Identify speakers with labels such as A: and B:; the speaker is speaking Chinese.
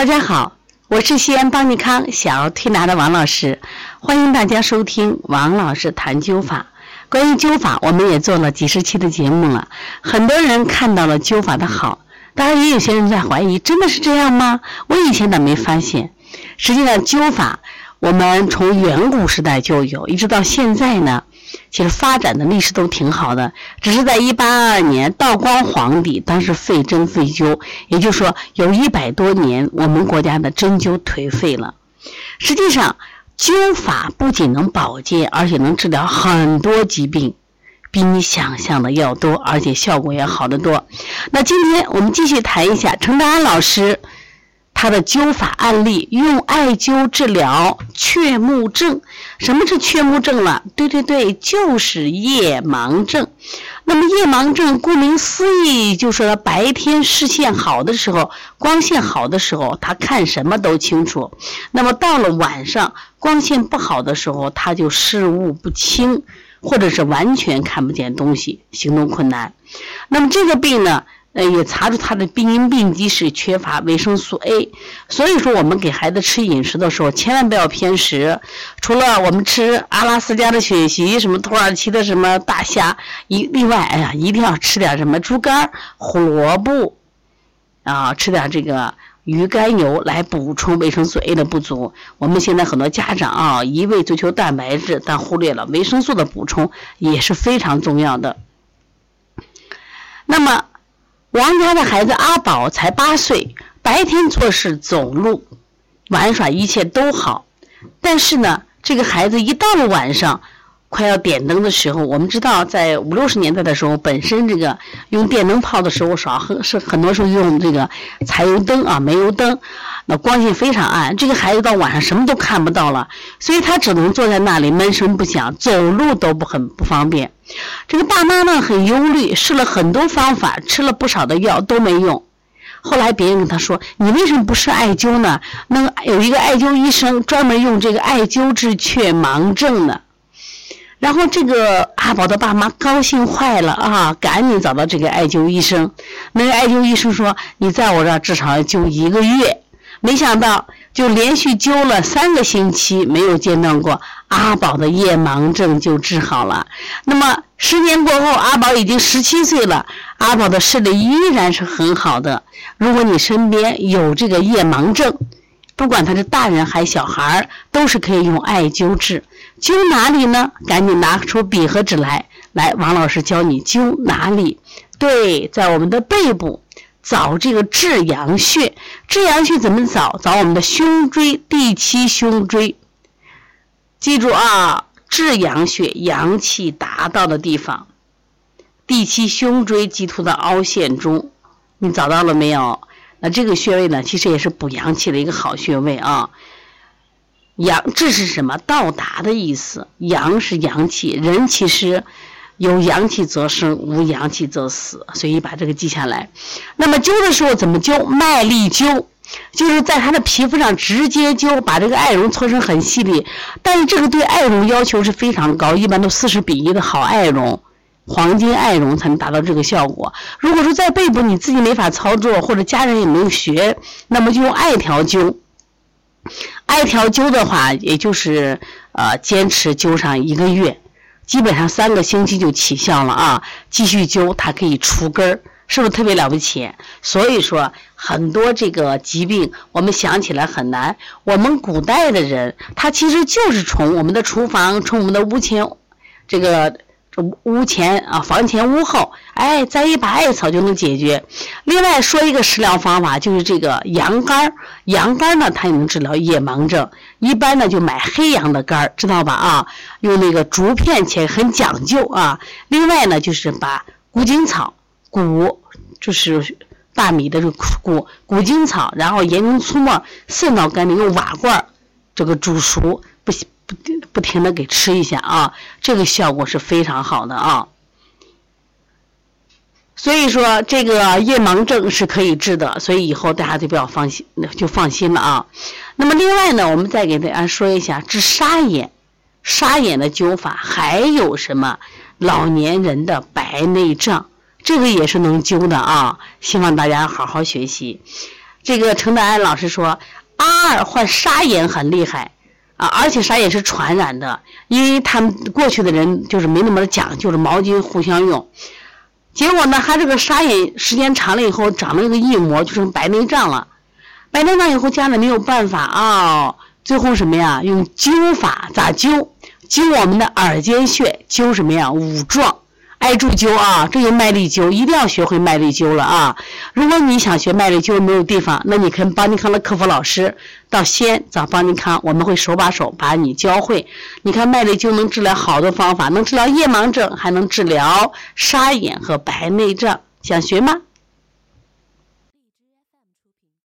A: 大家好，我是西安邦尼康小儿推拿的王老师，欢迎大家收听王老师谈灸法。关于灸法，我们也做了几十期的节目了，很多人看到了灸法的好，当然也有些人在怀疑，真的是这样吗？我以前咋没发现？实际上，灸法我们从远古时代就有，一直到现在呢。其实发展的历史都挺好的，只是在一八二二年，道光皇帝当时废针废灸，也就是说有一百多年，我们国家的针灸颓废了。实际上，灸法不仅能保健，而且能治疗很多疾病，比你想象的要多，而且效果也好得多。那今天我们继续谈一下程德安老师。他的灸法案例，用艾灸治疗雀目症。什么是雀目症了？对对对，就是夜盲症。那么夜盲症，顾名思义，就是白天视线好的时候，光线好的时候，他看什么都清楚。那么到了晚上，光线不好的时候，他就视物不清，或者是完全看不见东西，行动困难。那么这个病呢？呃，也查出他的病因病机是缺乏维生素 A，所以说我们给孩子吃饮食的时候，千万不要偏食。除了我们吃阿拉斯加的雪席，什么土耳其的什么大虾，一另外，哎呀，一定要吃点什么猪肝、胡萝卜，啊，吃点这个鱼肝油来补充维生素 A 的不足。我们现在很多家长啊，一味追求蛋白质，但忽略了维生素的补充也是非常重要的。那么。王家的孩子阿宝才八岁，白天做事、走路、玩耍一切都好，但是呢，这个孩子一到了晚上，快要点灯的时候，我们知道在五六十年代的时候，本身这个用电灯泡的时候少，很是很多时候用这个柴油灯啊、煤油灯。那光线非常暗，这个孩子到晚上什么都看不到了，所以他只能坐在那里闷声不响，走路都不很不方便。这个爸妈呢很忧虑，试了很多方法，吃了不少的药都没用。后来别人跟他说：“你为什么不试艾灸呢？那有一个艾灸医生专门用这个艾灸治雀盲症的。”然后这个阿宝的爸妈高兴坏了啊，赶紧找到这个艾灸医生。那个艾灸医生说：“你在我这儿至少要灸一个月。”没想到，就连续灸了三个星期，没有间断过，阿宝的夜盲症就治好了。那么十年过后，阿宝已经十七岁了，阿宝的视力依然是很好的。如果你身边有这个夜盲症，不管他是大人还是小孩儿，都是可以用艾灸治。灸哪里呢？赶紧拿出笔和纸来，来，王老师教你灸哪里。对，在我们的背部。找这个至阳穴，至阳穴怎么找？找我们的胸椎第七胸椎。记住啊，至阳穴阳气达到的地方，第七胸椎棘突的凹陷中，你找到了没有？那这个穴位呢，其实也是补阳气的一个好穴位啊。阳，这是什么？到达的意思。阳是阳气，人其实。有阳气则生，无阳气则死，所以把这个记下来。那么灸的时候怎么灸？麦粒灸，就是在他的皮肤上直接灸，把这个艾绒搓成很细粒。但是这个对艾绒要求是非常高，一般都四十比一的好艾绒，黄金艾绒才能达到这个效果。如果说在背部你自己没法操作，或者家人也没有学，那么就用艾条灸。艾条灸的话，也就是呃坚持灸上一个月。基本上三个星期就起效了啊！继续灸，它可以除根儿，是不是特别了不起？所以说，很多这个疾病我们想起来很难。我们古代的人，他其实就是从我们的厨房，从我们的屋前，这个。这屋前啊，房前屋后，哎，栽一把艾草就能解决。另外说一个食疗方法，就是这个羊肝儿。羊肝呢，它也能治疗夜盲症。一般呢，就买黑羊的肝儿，知道吧？啊，用那个竹片切，很讲究啊。另外呢，就是把谷精草、谷就是大米的这个谷谷精草，然后盐中粗末渗到肝里，用瓦罐儿这个煮熟，不行。不停的给吃一下啊，这个效果是非常好的啊。所以说这个夜盲症是可以治的，所以以后大家就不要放心，就放心了啊。那么另外呢，我们再给大家说一下治沙眼，沙眼的灸法还有什么？老年人的白内障，这个也是能灸的啊。希望大家好好学习。这个陈德安老师说，阿二患沙眼很厉害啊，而且沙眼是传染的，因为他们过去的人就是没那么讲究，是毛巾互相用。结果呢，他这个沙眼时间长了以后，长了一个硬膜，就成白内障了。白内障以后，家里没有办法啊，最后什么呀？用灸法，咋灸？灸我们的耳尖穴，灸什么呀？五壮。艾柱灸啊，这有麦粒灸，一定要学会麦粒灸了啊！如果你想学麦粒灸没有地方，那你跟邦尼康的客服老师到西安找邦尼康，我们会手把手把你教会。你看麦粒灸能治疗好多方法，能治疗夜盲症，还能治疗沙眼和白内障。想学吗？